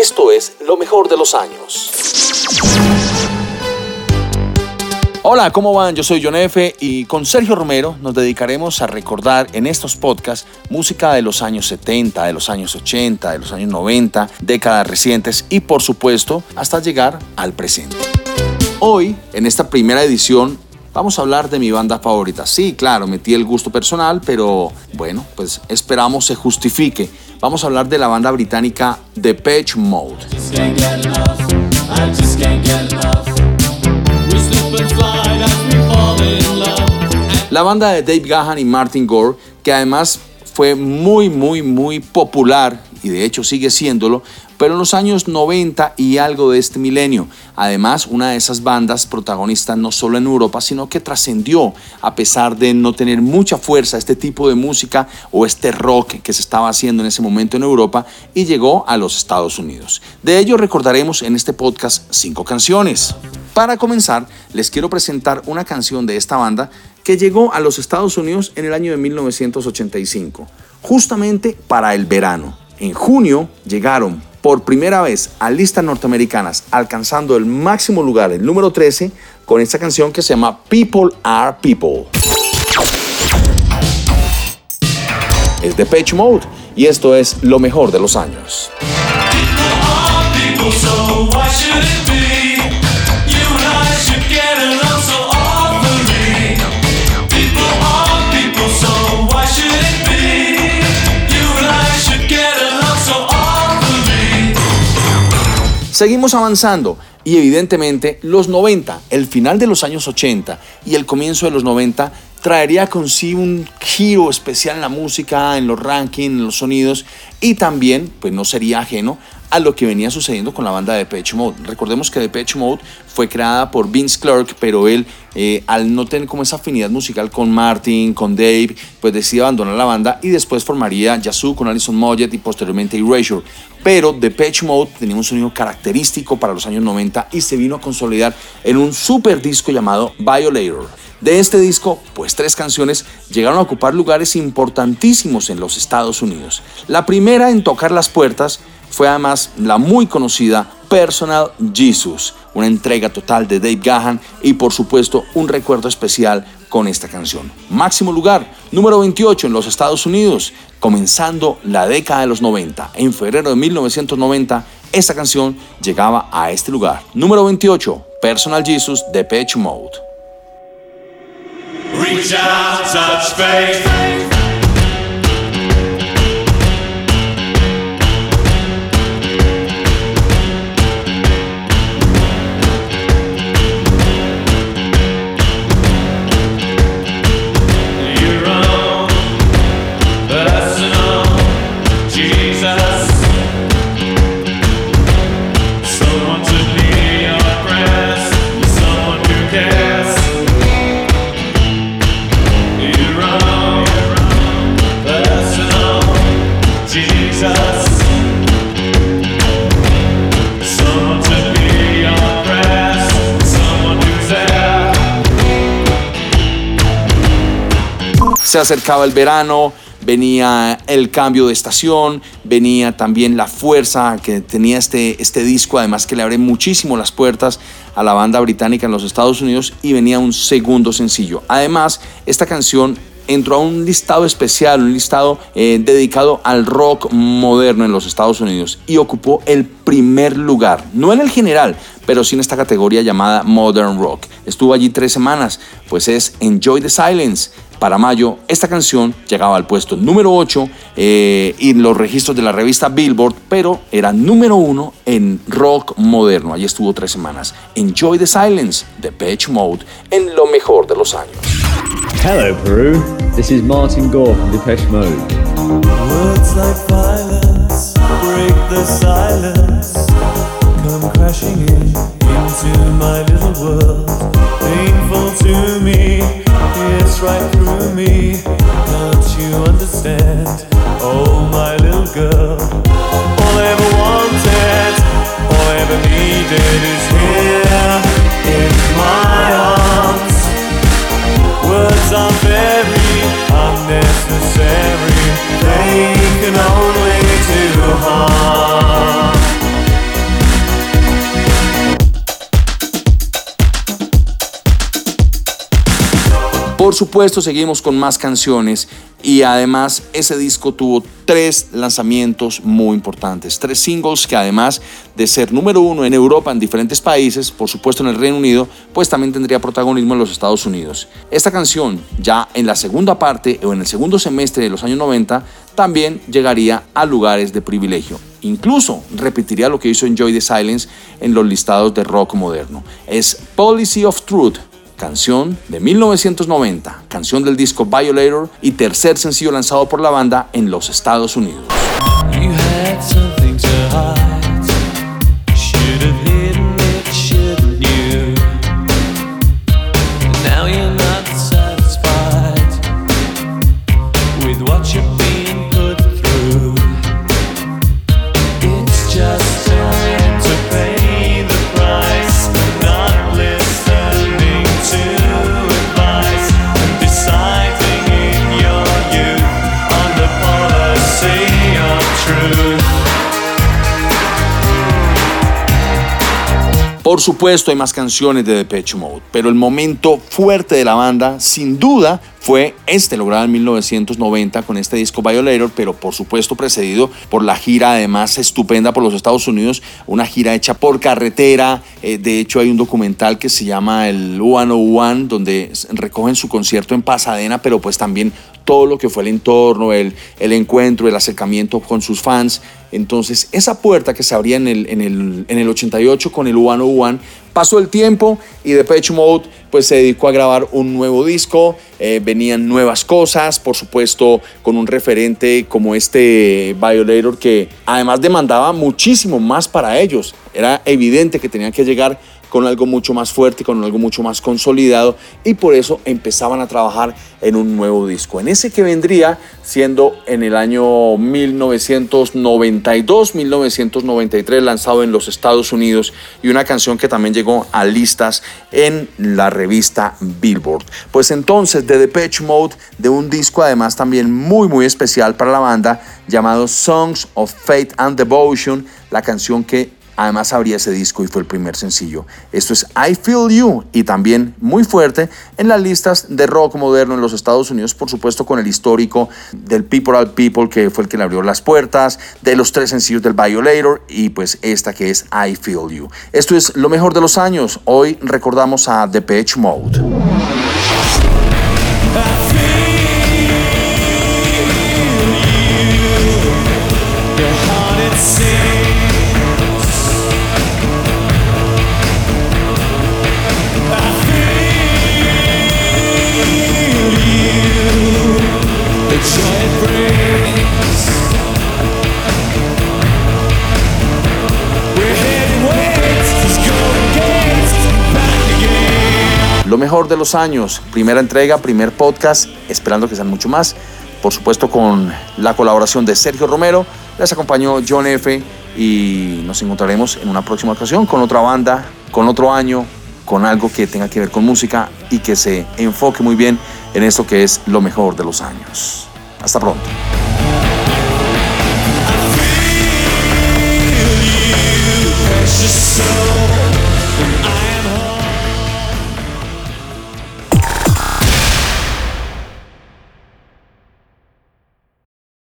Esto es lo mejor de los años. Hola, ¿cómo van? Yo soy John F. y con Sergio Romero nos dedicaremos a recordar en estos podcasts música de los años 70, de los años 80, de los años 90, décadas recientes y por supuesto hasta llegar al presente. Hoy, en esta primera edición, vamos a hablar de mi banda favorita. Sí, claro, metí el gusto personal, pero bueno, pues esperamos se justifique. Vamos a hablar de la banda británica Depeche Mode. La banda de Dave Gahan y Martin Gore, que además fue muy, muy, muy popular y de hecho sigue siéndolo, pero en los años 90 y algo de este milenio. Además, una de esas bandas protagonistas no solo en Europa, sino que trascendió a pesar de no tener mucha fuerza este tipo de música o este rock que se estaba haciendo en ese momento en Europa y llegó a los Estados Unidos. De ello recordaremos en este podcast cinco canciones. Para comenzar, les quiero presentar una canción de esta banda que llegó a los Estados Unidos en el año de 1985, justamente para el verano. En junio llegaron por primera vez a listas norteamericanas, alcanzando el máximo lugar, el número 13, con esta canción que se llama People Are People. Es de Page Mode y esto es lo mejor de los años. Seguimos avanzando. Y evidentemente los 90, el final de los años 80 y el comienzo de los 90 traería consigo un giro especial en la música, en los rankings, en los sonidos y también, pues no sería ajeno a lo que venía sucediendo con la banda de Depeche Mode. Recordemos que Depeche Mode fue creada por Vince Clark, pero él, eh, al no tener como esa afinidad musical con Martin, con Dave, pues decide abandonar la banda y después formaría Yazoo con Alison Moyet y posteriormente Erasure. Pero Depeche Mode tenía un sonido característico para los años 90 y se vino a consolidar en un super disco llamado Violator. De este disco, pues tres canciones llegaron a ocupar lugares importantísimos en los Estados Unidos. La primera en tocar las puertas fue además la muy conocida Personal Jesus, una entrega total de Dave Gahan y por supuesto un recuerdo especial con esta canción. Máximo lugar, número 28 en los Estados Unidos, comenzando la década de los 90. En febrero de 1990, esta canción llegaba a este lugar. Número 28, Personal Jesus de Pitch Mode. Se acercaba el verano, venía el cambio de estación, venía también la fuerza que tenía este, este disco, además que le abre muchísimo las puertas a la banda británica en los Estados Unidos y venía un segundo sencillo. Además, esta canción entró a un listado especial, un listado eh, dedicado al rock moderno en los Estados Unidos y ocupó el primer lugar, no en el general, pero sí en esta categoría llamada Modern Rock. Estuvo allí tres semanas, pues es Enjoy the Silence para mayo, esta canción llegaba al puesto número 8 eh, en los registros de la revista Billboard, pero era número 1 en rock moderno. Allí estuvo tres semanas. Enjoy the Silence de Pitch Mode en lo mejor de los años. Hello, Peru. This is Martin Gore from Depeche Mode. Words like violence break the silence. dead is here. Por supuesto, seguimos con más canciones y además ese disco tuvo tres lanzamientos muy importantes, tres singles que además de ser número uno en Europa, en diferentes países, por supuesto en el Reino Unido, pues también tendría protagonismo en los Estados Unidos. Esta canción, ya en la segunda parte o en el segundo semestre de los años 90, también llegaría a lugares de privilegio. Incluso repetiría lo que hizo Enjoy the Silence en los listados de rock moderno. Es Policy of Truth canción de 1990, canción del disco Violator y tercer sencillo lanzado por la banda en los Estados Unidos. Por supuesto hay más canciones de Depeche Mode, pero el momento fuerte de la banda, sin duda, fue este logrado en 1990 con este disco Violator, pero por supuesto precedido por la gira además estupenda por los Estados Unidos, una gira hecha por carretera. Eh, de hecho hay un documental que se llama el 101 donde recogen su concierto en Pasadena, pero pues también todo lo que fue el entorno, el, el encuentro, el acercamiento con sus fans. Entonces, esa puerta que se abría en el, en el, en el 88 con el One One, pasó el tiempo y Depeche Mode pues se dedicó a grabar un nuevo disco, eh, venían nuevas cosas, por supuesto con un referente como este Violator que además demandaba muchísimo más para ellos. Era evidente que tenían que llegar con algo mucho más fuerte, con algo mucho más consolidado y por eso empezaban a trabajar en un nuevo disco. En ese que vendría siendo en el año 1992-1993 lanzado en los Estados Unidos y una canción que también llegó a listas en la revista Billboard. Pues entonces de Depeche Mode, de un disco además también muy muy especial para la banda llamado Songs of Faith and Devotion, la canción que Además abría ese disco y fue el primer sencillo. Esto es I Feel You y también muy fuerte en las listas de rock moderno en los Estados Unidos, por supuesto con el histórico del People All People que fue el que le abrió las puertas, de los tres sencillos del Violator y pues esta que es I Feel You. Esto es lo mejor de los años. Hoy recordamos a Depeche Mode. Lo mejor de los años. Primera entrega, primer podcast, esperando que sean mucho más. Por supuesto con la colaboración de Sergio Romero, les acompañó John F. Y nos encontraremos en una próxima ocasión con otra banda, con otro año, con algo que tenga que ver con música y que se enfoque muy bien en esto que es lo mejor de los años. Hasta pronto. I